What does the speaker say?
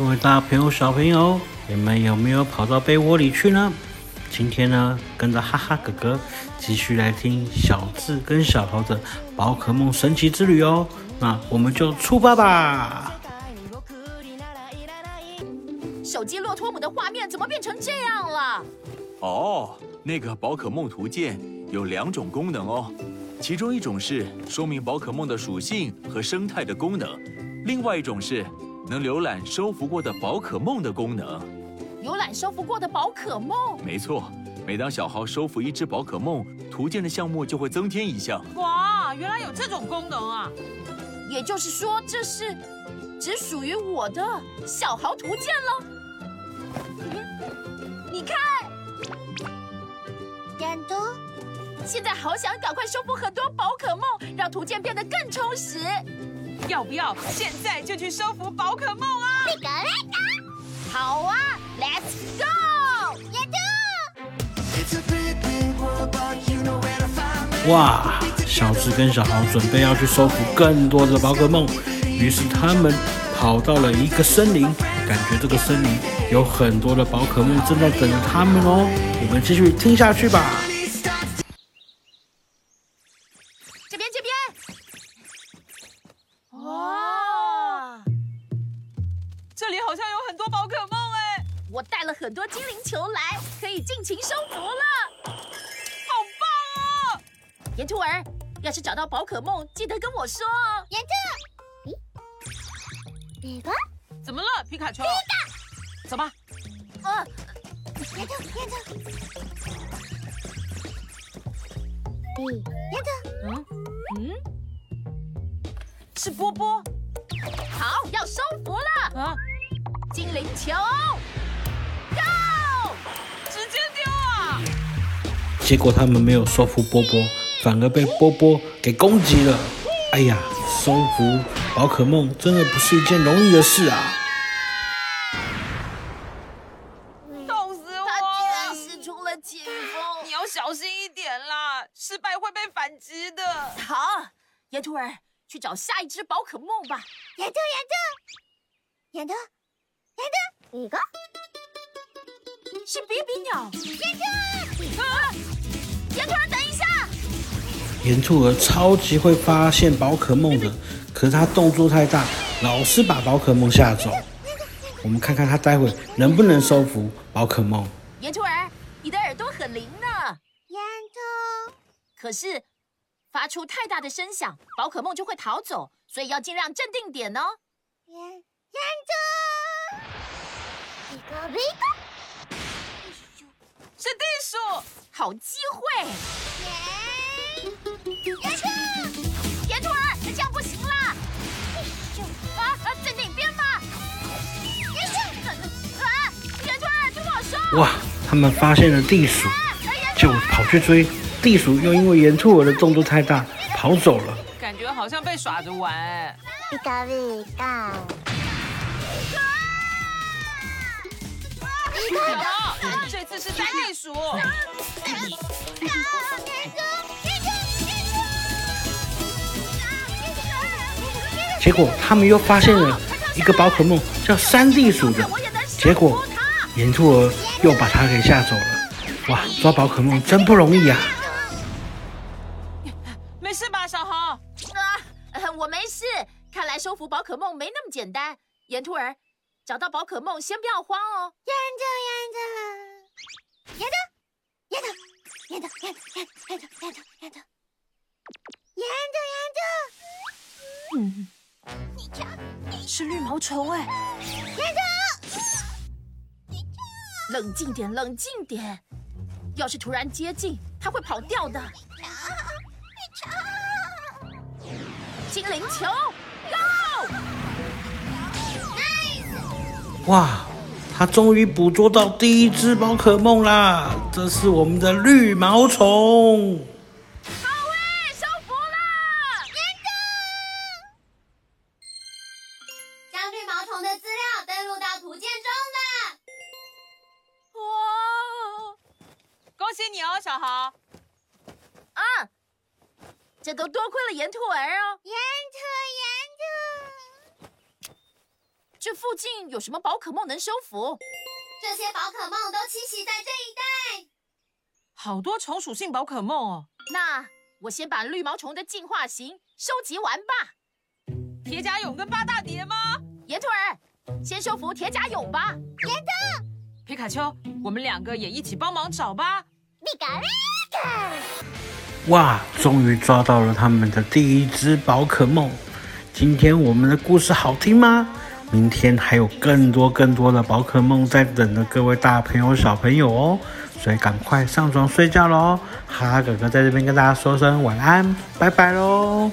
各位大朋友、小朋友，你们有没有跑到被窝里去呢？今天呢，跟着哈哈哥哥继续来听小智跟小豪的宝可梦神奇之旅哦。那我们就出发吧！手机洛托姆的画面怎么变成这样了？哦，那个宝可梦图鉴有两种功能哦，其中一种是说明宝可梦的属性和生态的功能，另外一种是。能浏览收服过的宝可梦的功能，浏览收服过的宝可梦，没错。每当小豪收服一只宝可梦，图鉴的项目就会增添一项。哇，原来有这种功能啊！也就是说，这是只属于我的小豪图鉴了。你看，点读。现在好想赶快收服很多宝可梦，让图鉴变得更充实。要不要现在就去收服宝可梦啊？这个来的，好啊，Let's go！哇，小智跟小豪准备要去收服更多的宝可梦，于是他们跑到了一个森林，感觉这个森林有很多的宝可梦正在等着他们哦。我们继续听下去吧。我带了很多精灵球来，可以尽情收服了，好棒哦！岩兔儿，要是找到宝可梦，记得跟我说哦。岩兔，咦，这个怎么了？皮卡丘，第一个，走吧。啊，岩兔，岩兔，咦，岩兔，嗯嗯，是波波，好，要收服了啊！精灵球。要直接丢结果他们没有说服波波，反而被波波给攻击了。哎呀，收服宝可梦真的不是一件容易的事啊！痛死我！他居然使出了紧风，你要小心一点啦，失败会被反击的。好，岩兔儿，去找下一只宝可梦吧。岩兔，岩兔，岩兔，岩兔，一个是比比鸟。岩兔，啊！岩兔儿，等一下！岩兔儿超级会发现宝可梦的，可是它动作太大，老是把宝可梦吓走。我们看看它待会能不能收服宝可梦。岩兔儿，你的耳朵很灵呢。岩兔，可是发出太大的声响，宝可梦就会逃走，所以要尽量镇定点哦。是地鼠，好机会！岩兔，岩兔儿，这样不行啦！啊啊，在那边吗？岩兔，啊，岩兔儿，听我说！哇，他们发现了地鼠，就跑去追。地鼠又因为岩兔儿的动作太大，跑走了。感觉好像被耍着玩。比个比个。这次是三地鼠。结果他们又发现了一个宝可梦，叫三地鼠的。结果岩兔儿又把它给吓走了。哇，抓宝可梦真不容易啊！没事吧，小红？啊，我没事。看来收服宝可梦没那么简单。岩兔儿。找到宝可梦，先不要慌哦。岩兔，岩兔，岩兔，岩兔，岩兔，岩兔，岩兔，岩兔，岩兔，岩兔，岩兔，嗯，你看，是绿毛虫哎。冷静点，冷静点。要是突然接近，它会跑掉的。你瞧，你瞧精灵球，Go！哇，他终于捕捉到第一只宝可梦啦！这是我们的绿毛虫。好耶，收服了！将绿毛虫的资料登录到图鉴中了。哇，恭喜你哦，小豪！啊，这都多亏了岩兔儿哦。岩兔，岩兔。这附近有什么宝可梦能收服？这些宝可梦都栖息在这一带。好多虫属性宝可梦哦。那我先把绿毛虫的进化型收集完吧。铁甲蛹跟八大蝶吗？岩兔儿，先收服铁甲蛹吧。岩兔，皮卡丘，我们两个也一起帮忙找吧。皮卡皮卡。哇，终于抓到了他们的第一只宝可梦。今天我们的故事好听吗？明天还有更多更多的宝可梦在等着各位大朋友小朋友哦，所以赶快上床睡觉喽！哈哈哥哥在这边跟大家说声晚安，拜拜喽。